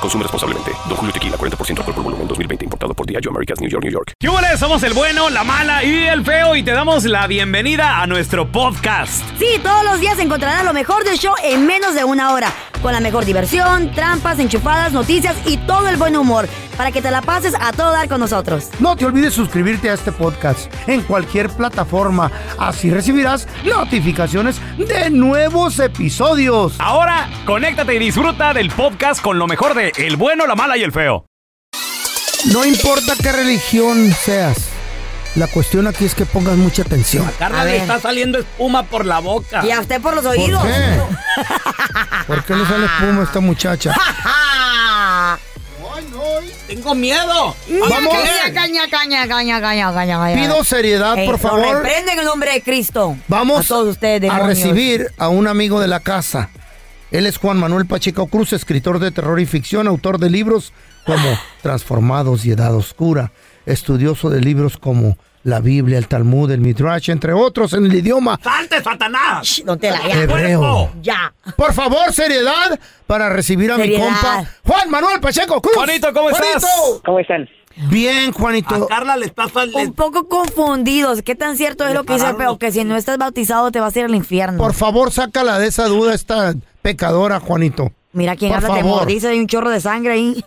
Consume responsablemente. Don Julio Tequila, 40% alcohol por volumen, 2020. Importado por Diageo Americas, New York, New York. ¡Yúbales! Somos el bueno, la mala y el feo y te damos la bienvenida a nuestro podcast. Sí, todos los días encontrarás lo mejor del show en menos de una hora. Con la mejor diversión, trampas, enchufadas, noticias y todo el buen humor. Para que te la pases a todo dar con nosotros. No te olvides suscribirte a este podcast en cualquier plataforma. Así recibirás notificaciones de nuevos episodios. Ahora, conéctate y disfruta del podcast con lo mejor de El bueno, la mala y el feo. No importa qué religión seas. La cuestión aquí es que pongas mucha atención. Carla A le ver. está saliendo espuma por la boca. Y a usted por los ¿Por oídos. qué? ¿Por qué no sale espuma esta muchacha? Tengo miedo. Vamos. Caña, caña, caña, caña, caña. Pido seriedad, por favor. reprenden en el nombre de Cristo. Vamos a todos ustedes, a recibir a un amigo de la casa. Él es Juan Manuel Pacheco Cruz, escritor de terror y ficción, autor de libros como Transformados y Edad Oscura, estudioso de libros como la Biblia, el Talmud, el Midrash, entre otros en el idioma ¡Salte, Satanás! Shh, Don Tela, ya. hebreo. Ya. Por favor, seriedad para recibir a mi compa Juan Manuel Pacheco Cruz. Juanito, ¿cómo estás? ¿Cómo están? Bien, Juanito. Carla le está Un poco confundidos. ¿Qué tan cierto es lo que dice el feo? Que si no estás bautizado te vas a ir al infierno. Por favor, sácala de esa duda esta pecadora, Juanito. Mira quién por habla de favor. mordice, hay un chorro de sangre ahí.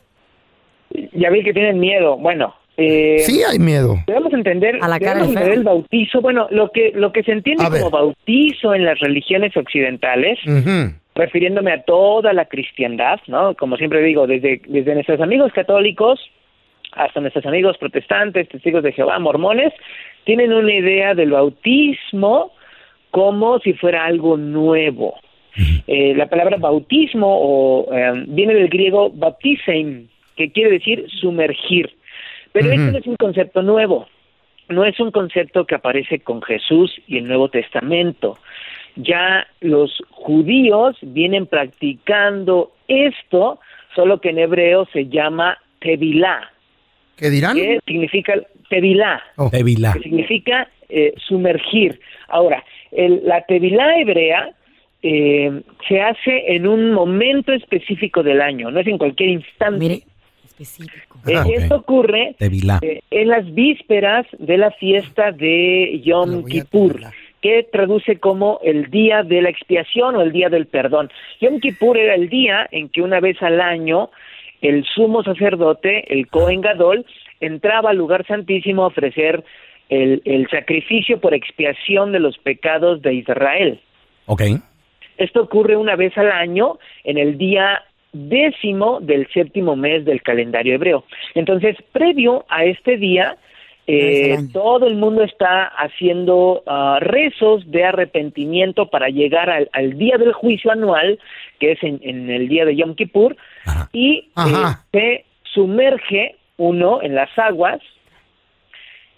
Ya vi que tienen miedo. Bueno, eh, Sí hay miedo. debemos entender, A la cara entender el bautizo. Bueno, lo que lo que se entiende A ver. como bautizo en las religiones occidentales, refiriéndome a toda la cristiandad, ¿no? Como siempre digo, desde desde nuestros amigos católicos hasta nuestros amigos protestantes, testigos de Jehová, mormones, tienen una idea del bautismo como si fuera algo nuevo. Eh, la palabra bautismo o, eh, viene del griego baptisein, que quiere decir sumergir. Pero Ujú. esto no es un concepto nuevo, no es un concepto que aparece con Jesús y el Nuevo Testamento. Ya los judíos vienen practicando esto, solo que en hebreo se llama tevilá, ¿Qué dirán? que significa tevilá, Oh. Tevila. que significa eh, sumergir. Ahora, el- la tevilá hebrea eh, se hace en un momento específico del año, no es en cualquier instante. Mire, específico. Eh, Ah, ok. Esto ocurre eh, en las vísperas de la fiesta de Yom Kippur, que traduce como el día de la expiación o el día del perdón. Yom Kippur era el día en que una vez al año el sumo sacerdote, el Kohen Gadol, entraba al lugar santísimo a ofrecer el, el sacrificio por expiación de los pecados de Israel. Ok. Esto ocurre una vez al año en el día décimo del séptimo mes del calendario hebreo. Entonces, previo a este día, eh, todo el mundo está haciendo ah, rezos de arrepentimiento para llegar al, al día del juicio anual, que es en, en el día de Yom Kippur, Ajá. y Ajá. eh, se sumerge uno en las aguas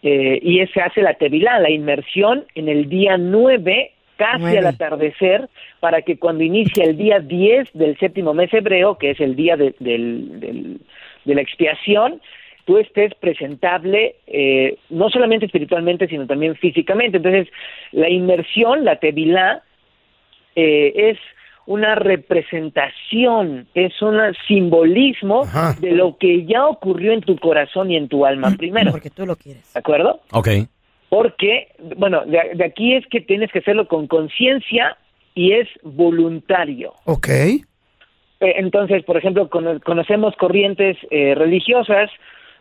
eh, y se hace la tevilá, la inmersión en el día 9, casi Nueve. al atardecer, para que cuando inicia el día 10 del séptimo mes hebreo, que es el día de, del- del- de la expiación, tú estés presentable eh, no solamente espiritualmente, sino también físicamente. Entonces, la inmersión, la tevilá, eh, es una representación, es un simbolismo Ajá. de lo que ya ocurrió en tu corazón y en tu alma primero. Porque tú lo quieres. ¿De acuerdo? Ok. Porque, bueno, de, de aquí es que tienes que hacerlo con conciencia y es voluntario. Ok. Eh, Entonces, por ejemplo, cono- conocemos corrientes eh, religiosas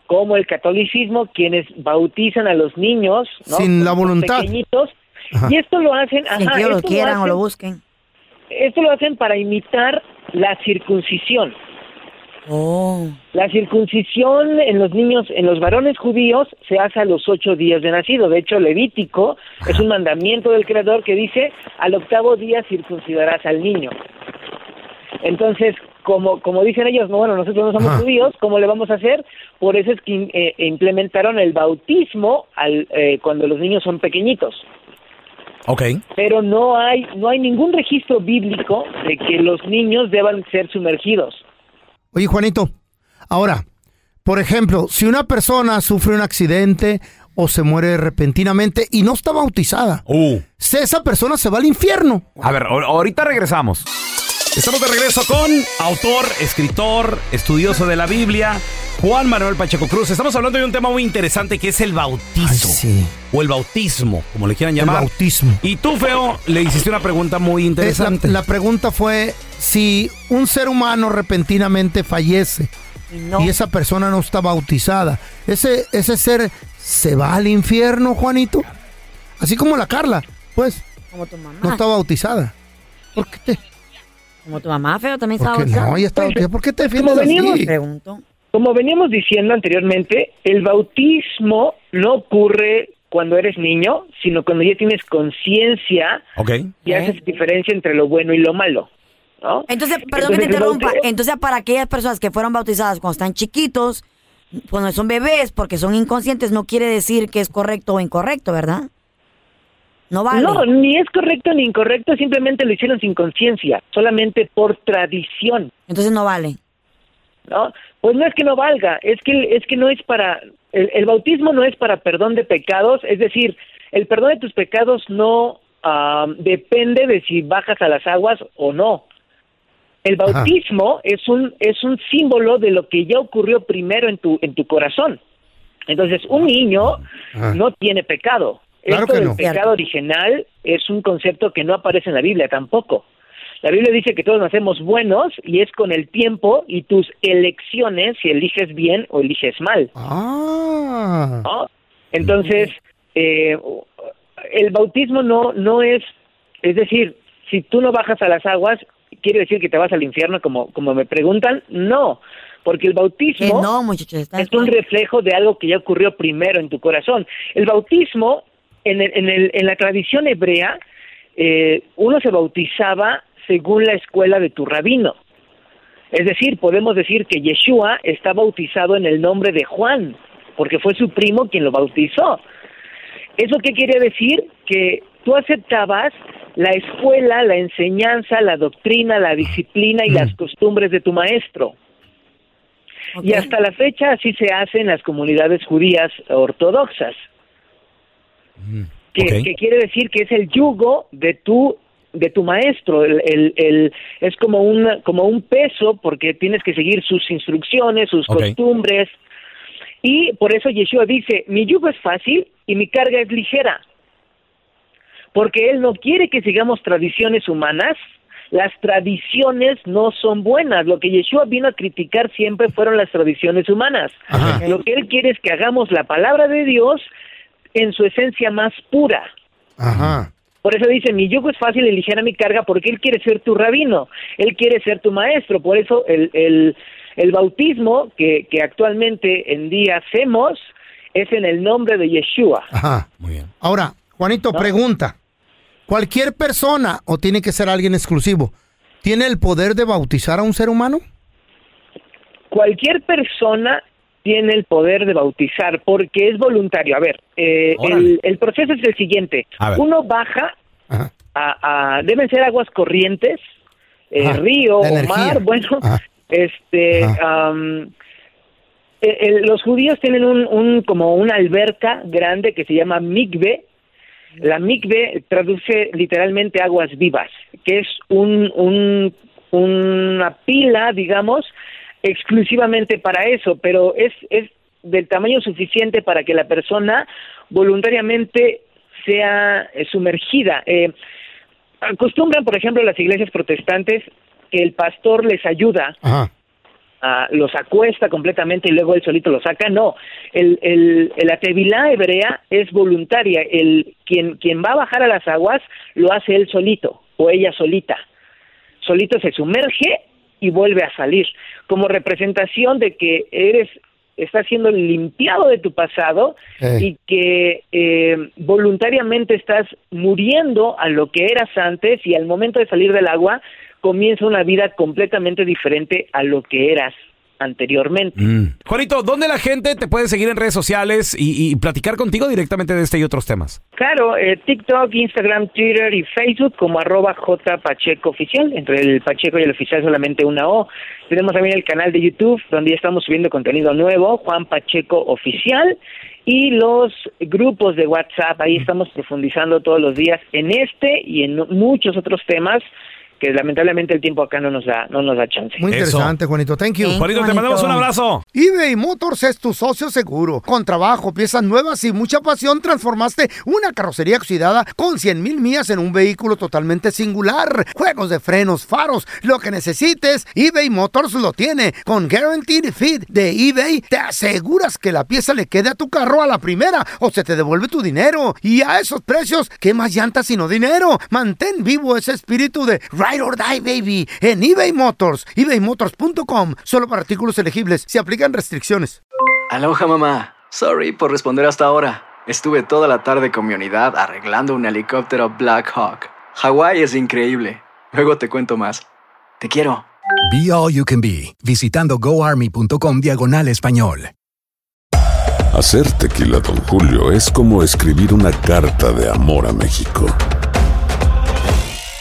como el catolicismo, quienes bautizan a los niños ¿no? Sin la voluntad. pequeñitos, Ajá. y esto lo hacen, Sin ajá, que ellos lo quieran o lo busquen. esto lo hacen para imitar la circuncisión. Oh. La circuncisión en los niños, en los varones judíos, se hace a los ocho días de nacido. De hecho, Levítico es un mandamiento del Creador que dice, al octavo día circuncidarás al niño. Entonces, como, como dicen ellos, no, bueno, nosotros no somos Ajá. judíos, ¿cómo le vamos a hacer? Por eso es que eh, implementaron el bautismo al, eh, cuando los niños son pequeñitos. Ok. Pero no hay, no hay ningún registro bíblico de que los niños deban ser sumergidos. Oye, Juanito, ahora, por ejemplo, si una persona sufre un accidente o se muere repentinamente y no está bautizada, Uh. se- esa persona se va al infierno. A ver, ahor- ahorita regresamos. Estamos de regreso con autor, escritor, estudioso de la Biblia, Juan Manuel Pacheco Cruz. Estamos hablando de un tema muy interesante que es el bautizo. Ay, sí. O el bautismo, como le quieran El llamar. bautismo. Y tú, Feo, le hiciste una pregunta muy la, interesante. la pregunta fue si un ser humano repentinamente fallece No. y esa persona no está bautizada, ese, ese ser se va al infierno, Juanito. Así como la Carla, pues, Como tu mamá. no está bautizada. ¿Por qué te, Como tu mamá, feo, también está por qué no? Ella bautizada. ¿Por qué te defiendes venimos- así? Pregunto. Como veníamos diciendo anteriormente, el bautismo no ocurre cuando eres niño, sino cuando ya tienes conciencia y ¿Eh? haces diferencia entre lo bueno y lo malo. ¿no? Entonces, perdón que te interrumpa. Entonces, para aquellas personas que fueron bautizadas cuando están chiquitos, cuando son bebés, porque son inconscientes, no quiere decir que es correcto o incorrecto, ¿verdad? No vale. No, ni es correcto ni incorrecto, simplemente lo hicieron sin conciencia, solamente por tradición, Entonces no vale. ¿no? Pues no es que no valga, es que es que no es para el, el bautismo no es para perdón de pecados, es decir, el perdón de tus pecados no ah, depende de si bajas a las aguas o no. El Ajá. bautismo es un es un símbolo de lo que ya ocurrió primero en tu en tu corazón. Entonces, un niño Ajá. no tiene pecado. Claro Esto que del no. pecado original es un concepto que no aparece en la Biblia tampoco. La Biblia dice que todos nacemos buenos y es con el tiempo y tus elecciones si eliges bien o eliges mal. Ah. ¿no? Entonces, eh, el bautismo no, no es, es decir, si tú no bajas a las aguas, ¿quiere decir que te vas al infierno como, como me preguntan? No, porque el bautismo no, muchachos. Es un reflejo de algo que ya ocurrió primero en tu corazón. El bautismo, en, el- en, el- en la tradición hebrea, eh, uno se bautizaba según la escuela de tu rabino. Es decir, podemos decir que Yeshua está bautizado en el nombre de Juan, porque fue su primo quien lo bautizó. ¿Eso qué quiere decir? Que tú aceptabas la escuela, la enseñanza, la doctrina, la disciplina y Mm. las costumbres de tu maestro. Y hasta la fecha así se hace en las comunidades judías ortodoxas. Que, quiere decir que es el yugo de tu de tu maestro, el, el, el- es como un como un peso porque tienes que seguir sus instrucciones, sus costumbres y por eso Yeshua dice mi yugo es fácil y mi carga es ligera, porque él no quiere que sigamos tradiciones humanas. Las tradiciones no son buenas. Lo que Yeshua vino a criticar siempre fueron las tradiciones humanas. Ajá. Lo que él quiere es que hagamos la palabra de Dios en su esencia más pura. Ajá. Por eso dice, mi yugo es fácil y ligera mi carga, porque Él quiere ser tu rabino, Él quiere ser tu maestro. Por eso el, el, el bautismo que, que actualmente en día hacemos es en el nombre de Yeshua. Ajá. Muy bien. Ahora, Juanito, pregunta. ¿Cualquier persona o tiene que ser alguien exclusivo tiene el poder de bautizar a un ser humano? Cualquier persona tiene el poder de bautizar porque es voluntario. A ver, eh, el, el proceso es el siguiente. Uno baja, a, a- deben ser aguas corrientes, eh, río o mar, bueno, Ajá. este, eh, los judíos tienen un, un como una alberca grande que se llama mikve. La mikve traduce literalmente aguas vivas, que es un, un una pila, digamos, exclusivamente para eso, pero es es del tamaño suficiente para que la persona voluntariamente sea eh, sumergida. Eh, acostumbran, por ejemplo, las iglesias protestantes que el pastor les ayuda Ajá. ah, los acuesta completamente y luego él solito lo saca. No, el, el, la tevilá hebrea es voluntaria. El, quien, quien va a bajar a las aguas lo hace él solito o ella solita. Solito se sumerge y vuelve a salir como representación de que eres estás siendo limpiado de tu pasado Eh. y que eh, voluntariamente estás muriendo a lo que eras antes y al momento de salir del agua comienza una vida completamente diferente a lo que eras anteriormente. Mm. Juanito, ¿dónde la gente te puede seguir en redes sociales y, y platicar contigo directamente de este y otros temas? Claro, eh, TikTok, Instagram, Twitter y Facebook como arroba J Pacheco Oficial. Entre el Pacheco y el oficial solamente una O. Tenemos también el canal de YouTube donde ya estamos subiendo contenido nuevo, Juan Pacheco Oficial. Y los grupos de WhatsApp, ahí estamos profundizando todos los días en este y en muchos otros temas que lamentablemente el tiempo acá no nos da, no nos da chance. Muy Eso. interesante, Juanito. Thank you. Sí. Juanito, te mandamos un abrazo. eBay Motors es tu socio seguro. Con trabajo, piezas nuevas y mucha pasión, transformaste una carrocería oxidada con 100 mil millas en un vehículo totalmente singular. Juegos de frenos, faros, lo que necesites, eBay Motors lo tiene. Con Guaranteed Fit de eBay, te aseguras que la pieza le quede a tu carro a la primera o se te devuelve tu dinero. Y a esos precios, ¿qué más llantas sino dinero? Mantén vivo ese espíritu de Ride or Die, baby, en eBay Motors. ebaymotors.com. Solo para artículos elegibles. Se aplican restricciones. Aloha mamá. Sorry por responder hasta ahora. Estuve toda la tarde con mi unidad arreglando un helicóptero Black Hawk. Hawái es increíble. Luego te cuento más. Te quiero. Be All You Can Be, visitando goarmy.com diagonal español. Hacer tequila, Don Julio, es como escribir una carta de amor a México.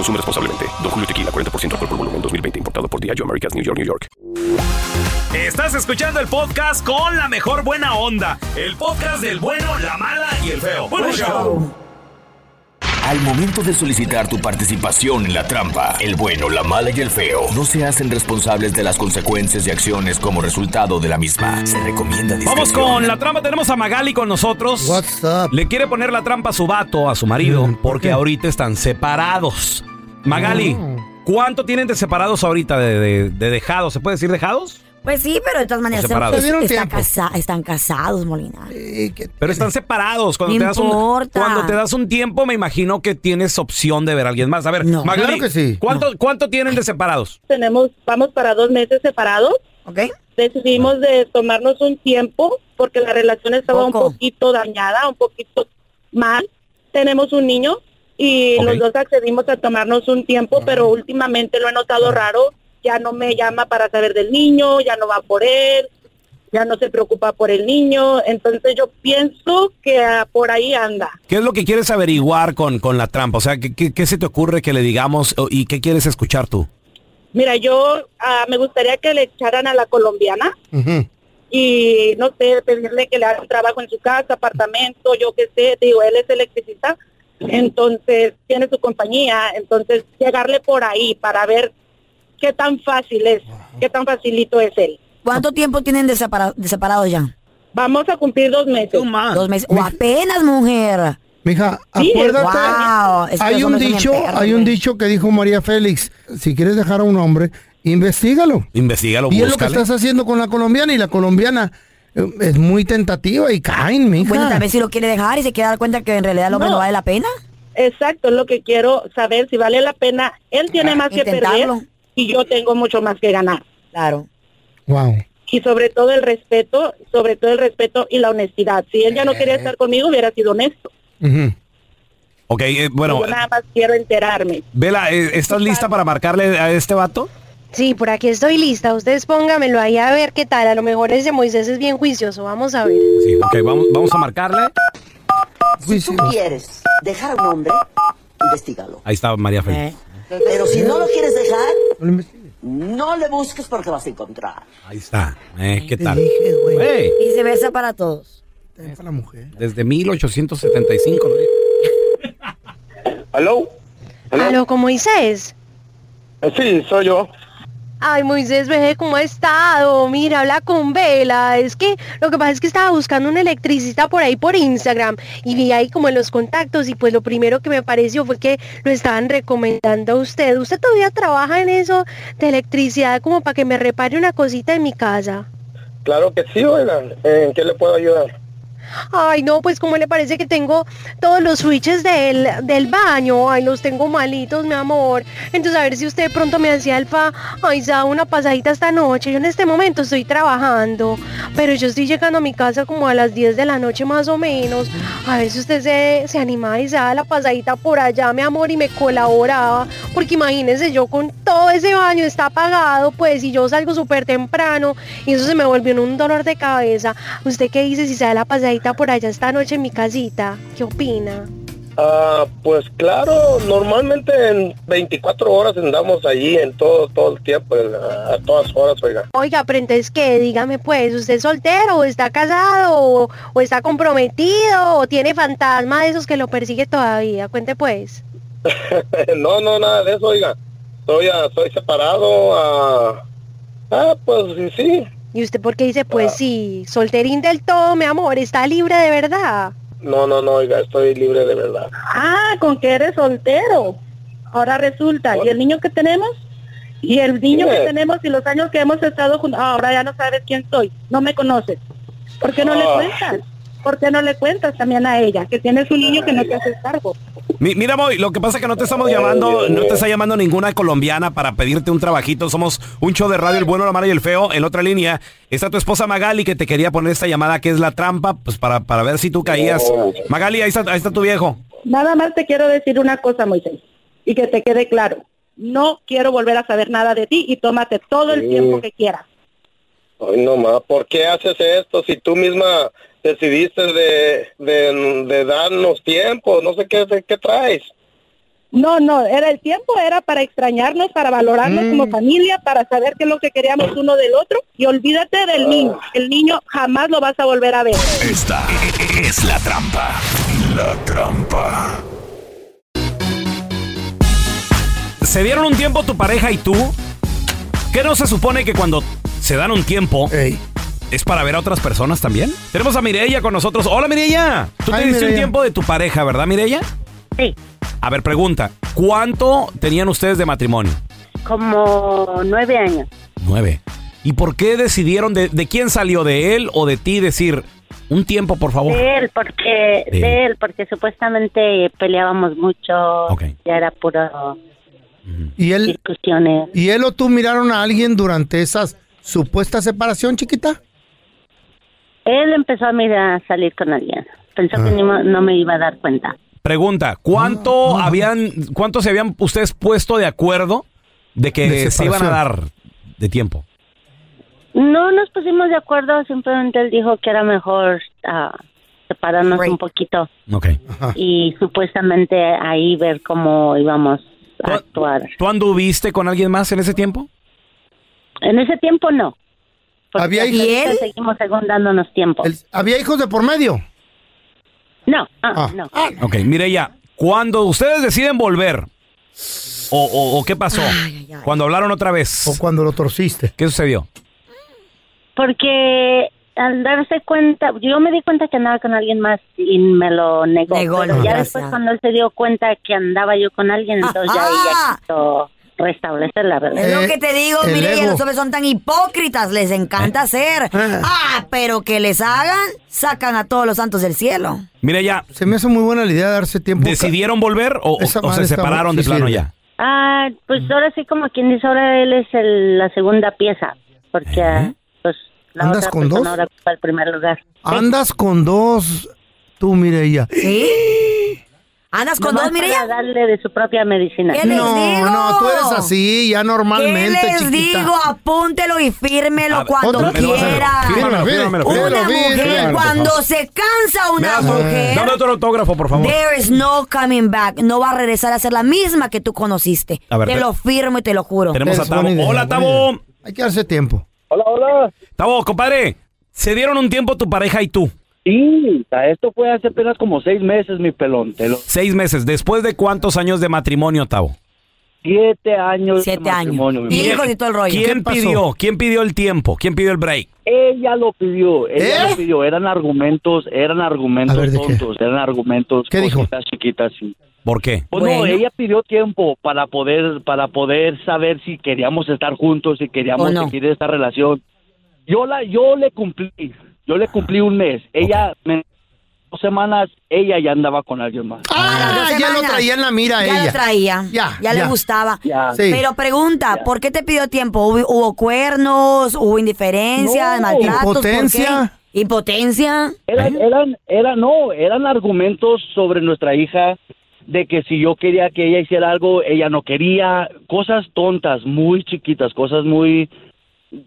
Consume responsablemente. Don Julio Tequila, 40% alcohol por volumen, 2020. Importado por Diageo Americas, New York, New York. Estás escuchando el podcast con la mejor buena onda. El podcast del bueno, la mala y el feo. Bueno, show. Al momento de solicitar tu participación en la trampa, el bueno, la mala y el feo no se hacen responsables de las consecuencias y acciones como resultado de la misma. Se recomienda Vamos discreción. con la trampa. Tenemos a Magali con nosotros. What's up? Le quiere poner la trampa a su vato, a su marido, Mm, ¿por porque qué? ahorita están separados. Magali. ¿cuánto tienen de separados ahorita de, de- de dejados? ¿Se puede decir dejados? Pues sí, pero de todas maneras separados. Se dieron está tiempo. casa- están casados, Molina. Pero están separados. Cuando, No te das un, cuando te das un tiempo, me imagino que tienes opción de ver a alguien más. A ver, No. Magali, Claro que sí. ¿cuánto, ¿cuánto tienen de separados? tenemos, vamos para dos meses separados. ¿Ok? Decidimos de tomarnos un tiempo porque la relación estaba Poco. un poquito dañada, un poquito mal. Tenemos un niño y los dos accedimos a tomarnos un tiempo, pero últimamente lo he notado raro. Ya no me llama para saber del niño, ya no va por él, ya no se preocupa por el niño. Entonces yo pienso que ah, por ahí anda. ¿Qué es lo que quieres averiguar con, con la trampa? O sea, ¿qué, qué, qué se te ocurre que le digamos y qué quieres escuchar tú? Mira, yo ah, me gustaría que le echaran a la colombiana y no sé, pedirle que le haga un trabajo en su casa, apartamento, yo qué sé, digo, él es electricista, entonces tiene su compañía, entonces llegarle por ahí para ver qué tan fácil es, qué tan facilito es él. ¿Cuánto tiempo tienen de, separa- de separados ya? Vamos a cumplir dos meses. Dos meses. O apenas, mujer. Mija, Sí, acuérdate. wow, es que hay un dicho, hay un dicho que dijo María Félix, si quieres dejar a un hombre, investigalo. Investígalo, Y es lo que estás haciendo con la colombiana y la colombiana es muy tentativa y caen, mija. Bueno, tal vez si lo quiere dejar y se quiere dar cuenta que en realidad el hombre no, No. vale la pena. Exacto, es lo que quiero saber, si vale la pena. Él tiene más que perder y yo tengo mucho más que ganar. Claro. Wow. Y sobre todo el respeto, sobre todo el respeto y la honestidad. Si él ya no quería estar conmigo, hubiera sido honesto. Ujú. Ok, eh, bueno, yo nada más quiero enterarme. Vela, eh, ¿estás lista para marcarle a este vato? Sí, por aquí estoy lista. Ustedes póngamelo ahí a ver qué tal. A lo mejor ese Moisés es bien juicioso. Vamos a ver. Sí, ok, vamos, vamos a marcarle. Si tú quieres dejar a un hombre, investigalo. Ahí está María Félix. Eh. Pero si no lo quieres dejar, No lo investigues. no le busques porque vas a encontrar. Ahí está. Eh, ¿Qué tal? dije, güey. Güey, Y viceversa para todos. También para la mujer. desde 1875. lo dije. ¿Aló? ¿Aló, con Moisés? Sí, soy yo. Ay, Moisés, ve cómo ha estado. Mira, habla con Vela. Es que lo que pasa es que estaba buscando un electricista por ahí por Instagram y vi ahí como en los contactos y pues lo primero que me pareció fue que lo estaban recomendando a usted. ¿Usted todavía trabaja en eso de electricidad como para que me repare una cosita en mi casa? Claro que sí, oigan. ¿En qué le puedo ayudar? Ay, no, pues ¿cómo le parece que tengo todos los switches del, del baño? Ay, los tengo malitos, mi amor. Entonces, a ver si usted pronto me hacía el fa, ay, da una pasadita esta noche. Yo en este momento estoy trabajando, pero yo estoy llegando a mi casa como a las 10 de la noche más o menos. A ver si usted se, se anima y se da la pasadita por allá, mi amor, y me colaboraba. Porque imagínese, yo con todo ese baño está apagado, pues, y yo salgo súper temprano, y eso se me volvió en un dolor de cabeza. ¿Usted qué dice si se da la pasadita por allá esta noche en mi casita? ¿Qué opina? Ah, pues claro, normalmente en 24 horas andamos allí en todo todo el tiempo, en- a todas horas, oiga. Oiga, pero entonces, ¿qué? Dígame, pues, ¿usted es soltero o está casado o, o está comprometido o tiene fantasma de esos que lo persigue todavía? Cuente, pues. no, no, nada de eso, oiga. Soy, ah, soy separado. ah, ah, pues sí, sí. ¿Y usted por qué dice, pues sí, solterín del todo, mi amor, está libre de verdad? No, no, no, oiga, estoy libre de verdad. Ah, con que eres soltero. Ahora resulta, ¿y el niño que tenemos? Y el niño que tenemos y los años que hemos estado juntos, ahora ya no sabes quién soy, no me conoces. ¿Por qué no le Ah. cuentas? ¿Por qué no le cuentas también a ella que tienes un niño que no te haces cargo? Mi- mira, Moy, lo que pasa es que no te estamos llamando, no te está llamando ninguna colombiana para pedirte un trabajito. Somos un show de radio, el bueno, la mala y el feo. En otra línea está tu esposa Magali que te quería poner esta llamada que es la trampa, pues para, para ver si tú caías. Magali, ahí está, ahí está tu viejo. Nada más te quiero decir una cosa, Moisés, y que te quede claro. No quiero volver a saber nada de ti y tómate todo el tiempo que quieras. Ay, no más, ¿por qué haces esto si tú misma decidiste de, de, de darnos tiempo? No sé qué, qué traes. No, no, era el tiempo, era para extrañarnos, para valorarnos como familia, para saber qué es lo que queríamos uno del otro y olvídate del niño. El niño jamás lo vas a volver a ver. Esta es la trampa. La trampa. ¿Se dieron un tiempo tu pareja y tú? ¿Qué no se supone que cuando se dan un tiempo es para ver a otras personas también? Tenemos a Mireya con nosotros. Hola Mireya. Tú te Ay, diste un tiempo de tu pareja, ¿verdad Mireya? Sí. A ver, pregunta. ¿Cuánto tenían ustedes de matrimonio? Como nueve años. Nueve. ¿Y por qué decidieron de, de quién salió, de él o de ti decir un tiempo, por favor? De él, porque, De de él, porque supuestamente peleábamos mucho. Ya era puro ¿Y él, discusiones. ¿Y él o tú miraron a alguien durante esa supuesta separación, chiquita? Él empezó a mirar a salir con alguien. Pensó Ah. que ni mo- no me iba a dar cuenta. Pregunta, ¿cuánto habían, cuánto se habían ustedes puesto de acuerdo de que De se iban a dar de tiempo? No nos pusimos de acuerdo, simplemente él dijo que era mejor ah, separarnos un poquito y supuestamente ahí ver cómo íbamos a actuar. ¿Tú anduviste con alguien más en ese tiempo? En ese tiempo no. Porque ¿Había hijos? seguimos según dándonos tiempo. ¿Había hijos de por medio? No, ah, no. Ok, mire ya, cuando ustedes deciden volver, o, o- o qué pasó, cuando hablaron otra vez. O cuando lo torciste. ¿Qué sucedió? Porque al darse cuenta, yo me di cuenta que andaba con alguien más y me lo negó. Negó, pero no, ya después cuando él se dio cuenta que andaba yo con alguien, entonces ya ella quiso restablecer la verdad. Es lo que te digo, mire, los hombres son tan hipócritas, les encanta hacer. Ah, pero que les hagan, sacan a todos los santos del cielo. Mire ya. Se me hace muy buena la idea de darse tiempo. ¿Decidieron volver o, se separaron de plano ya? Ah, pues ahora sí como quien dice, ahora él es el- la segunda pieza, porque ah, pues la ¿Andas otra con persona dos? ahora ocupa el primer lugar. Andas con dos, tú, Mireya. ¿Sí? ¿Andas con dos, mire para darle de su propia medicina. ¿Qué les No, digo? no, tú eres así, ya normalmente, ¿Qué les chiquita. digo? Apúntelo y fírmelo ver, cuando quiera. fírmalo, fírmalo, Una mujer, cuando se cansa una mujer, Dame otro autógrafo, por favor. there is no coming back. No va a regresar a ser la misma que tú conociste. A ver, te te- lo firmo y te lo juro. Tenemos a idea, Hola, idea. Hay que darse tiempo. Hola, hola. Tabo, compadre, ¿se dieron un tiempo tu pareja y tú? Sí, esto fue hace apenas como seis meses, mi pelón. Te lo- Seis meses. ¿Después de cuántos años de matrimonio, Tabo? Siete años. Siete de matrimonio, mi años. pelón. Hijos y todo el rollo. ¿Quién pidió? ¿Quién pidió el tiempo? ¿Quién pidió el break? Ella lo pidió, ella ¿Eh? lo pidió. Eran argumentos, eran argumentos ver, ¿de qué? tontos, eran argumentos ¿Qué dijo? chiquitas, sí. ¿Por qué? Pues no, Bueno. ella pidió tiempo para poder, para poder saber si queríamos estar juntos, si queríamos ¿O no? seguir esta relación. Yo la, yo le cumplí, yo le cumplí un mes. Ella me dos semanas ella ya andaba con alguien más. Ah, dos ya lo traía en la mira Ya ella. lo traía. Ya, Ya, le gustaba. Ya. Sí. Pero pregunta, ¿por qué te pidió tiempo? ¿Hubo, hubo cuernos? ¿Hubo indiferencia? No. ¿Maltratos? ¿Por qué? Impotencia. ¿Impotencia? Eran, eran, eran, no, eran argumentos sobre nuestra hija de que si yo quería que ella hiciera algo, ella no quería, cosas tontas, muy chiquitas, cosas muy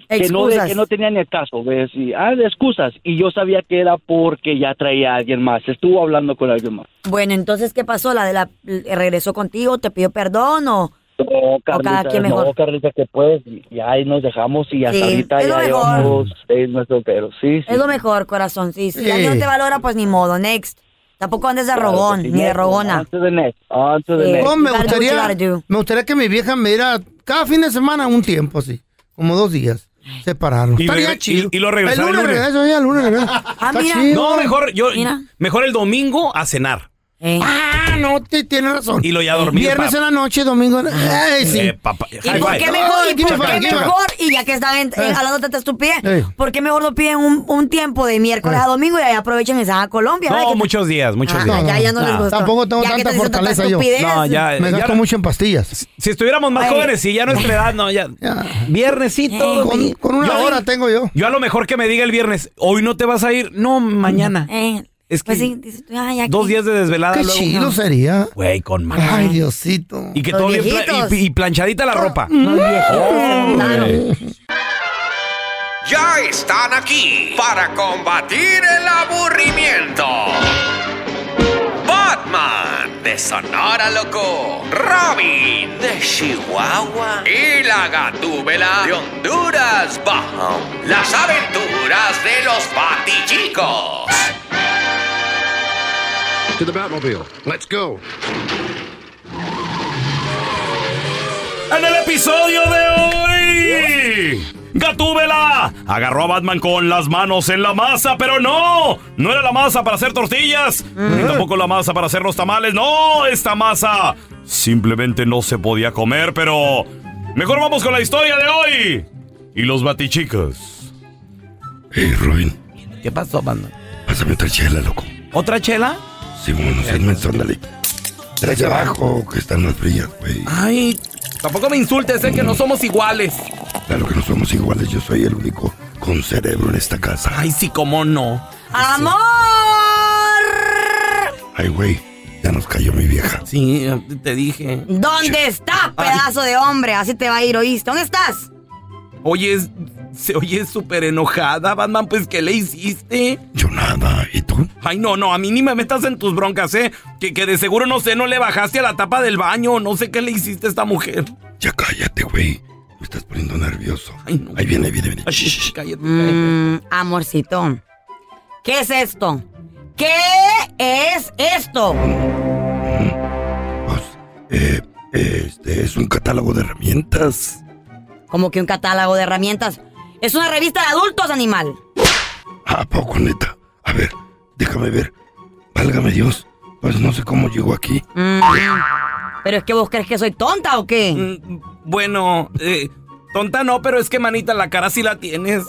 que no, que no tenían ni el caso, ¿ves? Y, ah, de excusas. Y yo sabía que era porque ya traía a alguien más, estuvo hablando con alguien más. Bueno, entonces, ¿qué pasó? ¿La de la regresó contigo? ¿Te pidió perdón o...? No, cada Carlita, quien mejor. no, Carlita, que pues, ya ahí nos dejamos y hasta Sí, ahorita es lo ya mejor. llevamos seis meses solteros. Sí, sí. Es lo mejor, corazón. Sí, si Sí. alguien no te valora, pues ni modo. Next. Tampoco andes de Claro rogón, sí, ni de rogona. No, me gustaría, me gustaría que mi vieja me diera cada fin de semana un tiempo así, como dos días, separarnos. Y Estaría regre- chido. y- y lo regresar El el lunes lunes. regreso, ya, el lunes regreso. Ah, Está mira. chido. No, mejor yo Mira. mejor el domingo a cenar. Eh. Ah, no, te, tienes razón. Y lo ya dormir, Viernes pa- en la noche, domingo. en- Ay, sí. Eh, papá, ¿Y por qué mejor? Ay, ¿Y por me qué mejor? Y ya que están en, en- Eh. hablando de estupidez, Eh. ¿por qué mejor lo piden un, un tiempo de miércoles a domingo y ahí aprovechan y se van a Colombia? No, muchos días, muchos Ah, días. ya, ya no, les gustó. Tampoco tengo Ya que tanta te tanta fortaleza yo. No, ya, Me ya gasto no- mucho en pastillas. Si estuviéramos más Ay. jóvenes y ya nuestra edad, no, ya. Ya. Viernesito. Con, con una hora tengo yo. Yo a lo mejor que me diga el viernes, hoy no te vas a ir. No, mañana. Eh, Es que pues sí, dices dos días de desvelada Qué luego. chido sería. Güey, con más. Ay, Diosito. Y que Los todo bien pla- y, y planchadita la ropa. Claro. Ya están aquí para combatir el aburrimiento. Batman de Sonora Loco, Robin de Chihuahua y la Gatúbela de Honduras Bajo. Las aventuras de los Batichicos. To the Batmobile. Let's go. En el episodio de hoy, Gatúbela agarró a Batman con las manos en la masa, pero no, no era la masa para hacer tortillas, ni tampoco la masa para hacer los tamales, no, esta masa simplemente no se podía comer, pero mejor vamos con la historia de hoy y los batichicos. Hey, Robin, ¿Qué pasó, Batman? pásame otra chela, loco. ¿Otra chela? Simón, no seas menso, ándale. Trae de abajo, que están más frías, güey. Ay, tampoco me insultes, sé que no somos iguales. Claro que no somos iguales, yo soy el único con cerebro en esta casa. Ay, sí, cómo no. ¡Amor! Ay, güey, ya nos cayó mi vieja. Sí, te dije. ¿Dónde estás, pedazo de hombre? Así te va a ir, ¿oíste? ¿Dónde estás? Oye, es- se oye súper enojada, Batman, pues ¿qué le hiciste? Yo nada, ¿y tú? Ay, no, no, a mí ni me metas en tus broncas, ¿eh? Que, que de seguro, no sé, no le bajaste a la tapa del baño, no sé qué le hiciste a esta mujer. Ya cállate, güey. Me estás poniendo nervioso. Ay, no. Ahí viene, ahí viene, viene. Ay, shh, shh, cállate, cállate. Mm, amorcito. ¿Qué es esto? ¿Qué es esto? Pues, eh, este es un catálogo de herramientas. Como que un catálogo de herramientas. Es una revista de adultos, animal. ¿A poco, neta? A ver, déjame ver. Válgame Dios. Pues no sé cómo llegó aquí. Mm, Pero es que vos crees que soy tonta o qué? Mm, Bueno, eh, tonta no, pero es que, manita, la cara sí la tienes.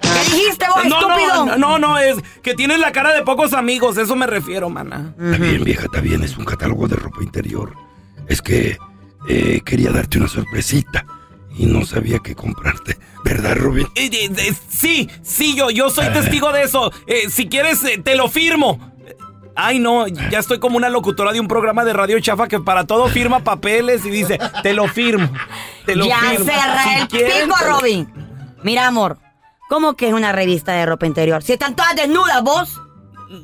¿Qué dijiste vos, No, estúpido? no, no, no, es que tienes la cara de pocos amigos, eso me refiero, mana. Está bien, vieja, está bien. Es un catálogo de ropa interior. Es que eh, quería darte una sorpresita y no sabía qué comprarte. ¿Verdad, Robin? Eh, eh, eh, sí, sí, yo, yo soy testigo de eso. Eh, si quieres, eh, te lo firmo. Ay, no, ya estoy como una locutora de un programa de radio chafa que para todo firma papeles y dice, te lo firmo. Te lo ya firmo. cerra Si el pico, Robin. Mira, amor. ¿Cómo que es una revista de ropa interior? Si están todas desnudas, vos.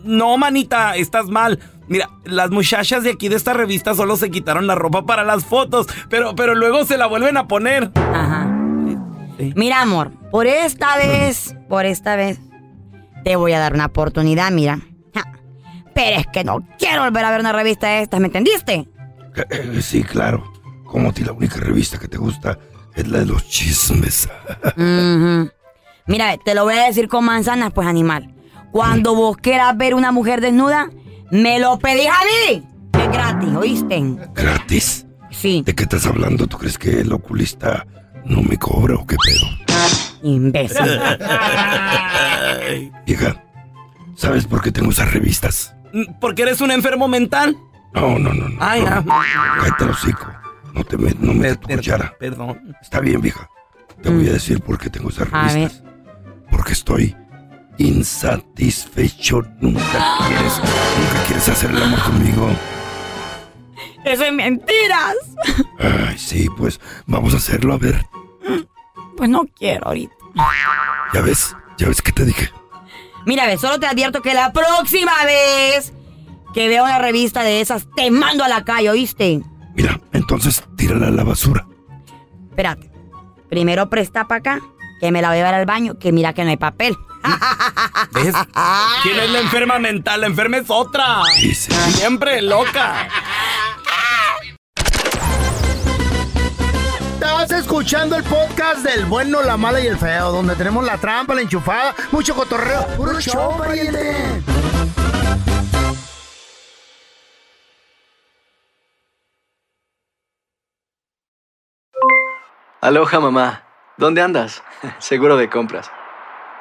No, manita, estás mal. Mira, las muchachas de aquí de esta revista solo se quitaron la ropa para las fotos, pero, pero luego se la vuelven a poner. Ajá. Mira, amor, por esta vez, por esta vez, te voy a dar una oportunidad, mira. Pero es que no quiero volver a ver una revista de estas, ¿me entendiste? Sí, claro. Como a ti la única revista que te gusta es la de los chismes. Mira, te lo voy a decir con manzanas, pues, animal. Cuando vos quieras ver una mujer desnuda, me lo pedís a mí. Es gratis, ¿oíste? ¿Gratis? Sí. ¿De qué estás hablando? ¿Tú crees que el oculista no me cobra o qué pedo? Imbécil. Vieja, ¿Sabes por qué tengo esas revistas? Mm, ¿Porque eres un enfermo mental? No, no, no. no Ay, no. ah. Cállate hocico. No te metas no metas tu cuchara. Perdón. Está bien, vieja. Te voy a decir por qué tengo esas Mm. A revistas. Porque estoy insatisfecho. Nunca quieres, nunca quieres hacer el amor conmigo. Eso es mentiras. Ay, sí, pues vamos a hacerlo, a ver. Pues no quiero ahorita. Ya ves, ya ves que te dije. Mira, ve, solo te advierto que la próxima vez que vea una revista de esas, te mando a la calle, ¿oíste? Entonces tírala a la basura. Espérate. Primero presta para acá, que me la voy a llevar al baño, que mira que no hay papel. ¿Ves? ¿Quién es la enferma mental? La enferma es otra. Siempre loca. Estás escuchando el podcast del bueno, la mala y el feo, donde tenemos la trampa, la enchufada, mucho cotorreo. ¡Puro show, pariente! Aloha mamá, ¿dónde andas? Seguro de compras.